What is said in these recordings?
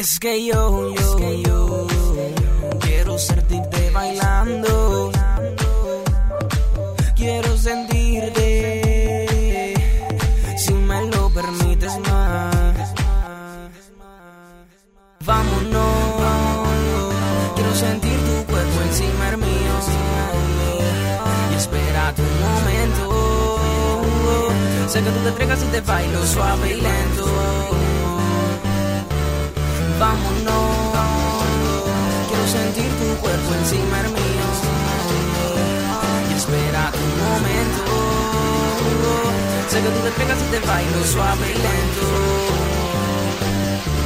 Es que yo, yo, yo quiero sentirte bailando. Quiero sentirte si me lo permites más. Vámonos. Quiero sentir tu cuerpo encima del mío. Y espera tu momento. Sé que tú te entregas y te bailo suave y lento. Vámonos. Quiero sentir tu cuerpo encima del mío. Y espera tu momento. Sé que tú te entregas y te bailo suave y lento.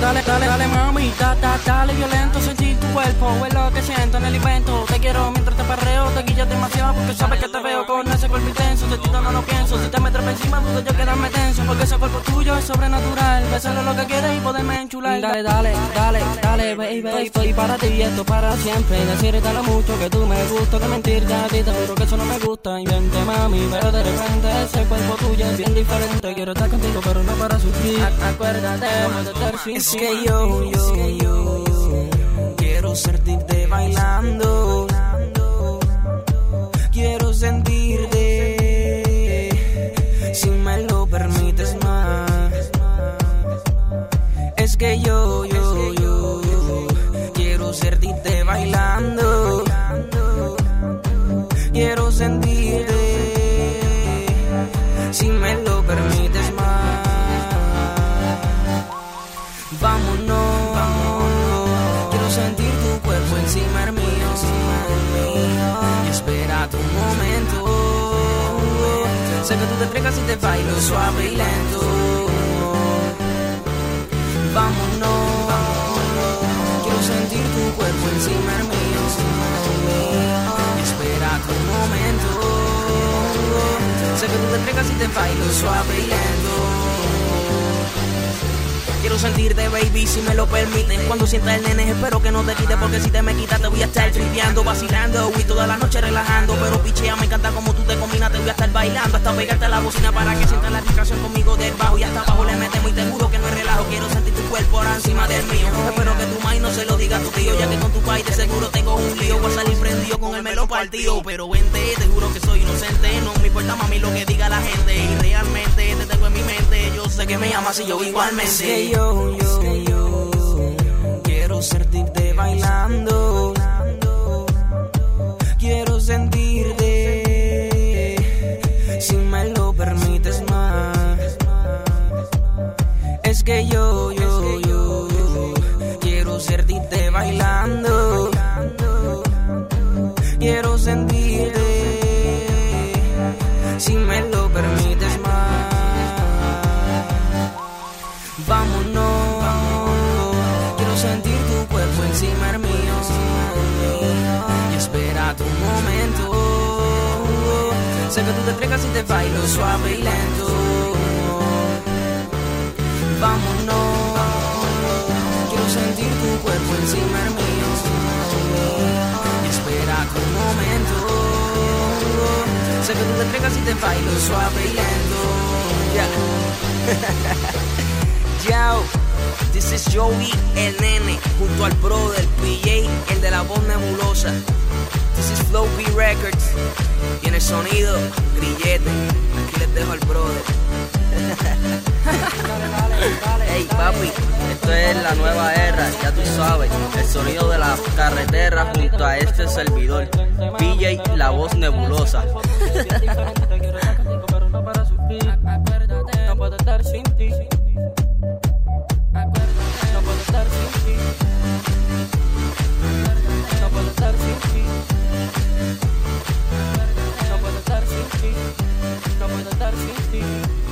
Dale, dale, dale mami, da, da, dale violento Tu cuerpo, es lo que siento en el invento. Te quiero mientras te perreo, te guillas demasiado Porque sabes que te veo con ese cuerpo intenso. De ti no lo pienso, si te metes encima dudo yo quedarme tenso Porque ese cuerpo tuyo es sobrenatural. Besarle lo que quieres y poderme enchular. Dale, dale, dale, dale, baby Estoy para ti y esto para siempre. Decirte lo mucho que tú me gusta Que mentirte a ti, te juro que eso no me gusta. Y vente mami, pero de repente ese cuerpo tuyo es bien diferente. Quiero estar contigo pero no para sufrir. Acuérdate, de Es que yo, yo, yo quiero sentirte bailando. Quiero sentirte si me lo permites más. Es que yo, yo, yo quiero sentirte bailando. Quiero sentirte Sé que tú te entregas y te bailo suave y lento. Vámonos. Quiero sentir tu cuerpo encima del mío. Y espera tu momento. Sé que tú te entregas y te bailo suave y lento. Quiero sentirte, baby, si me lo permiten. Cuando sientas el nene, espero que no te quite, porque si te me quitas, te voy a estar tripeando, vacilando y toda la noche relajando. Pero pichea, me encanta como tú te combinas, te voy a estar bailando hasta pegarte a la bocina para que sientas la vibración conmigo del bajo. Y hasta abajo le metemos y te juro que no es relajo. Quiero sentir tu cuerpo ahora encima del mío. Espero que tu maíz no se lo diga a tu tío, ya que con tu país de seguro tengo un lío. Voy a salir prendido con el melo partido. Pero vente, te juro que soy inocente. No me importa, mami, sé que me amas y yo igualmente. Es que yo, yo, yo quiero sentirte bailando. Quiero sentirte si me lo permites más. Es que yo, yo, yo quiero sentirte bailando. Quiero sentirte Sé que tú te entregas y te bailo suave y lento. Vámonos. Quiero sentir tu cuerpo encima del mío. Espera tu momento. Sé que tú te entregas y te bailo suave y lento. Yeah. This is Joey, el nene, junto al brother PJ, el de la voz nebulosa. This is Flow B Records, el sonido, grillete. Aquí les dejo al brother. Hey papi, esto es la nueva era, ya tú sabes, el sonido de la carretera junto a este servidor, PJ La Voz Nebulosa. gotta be you.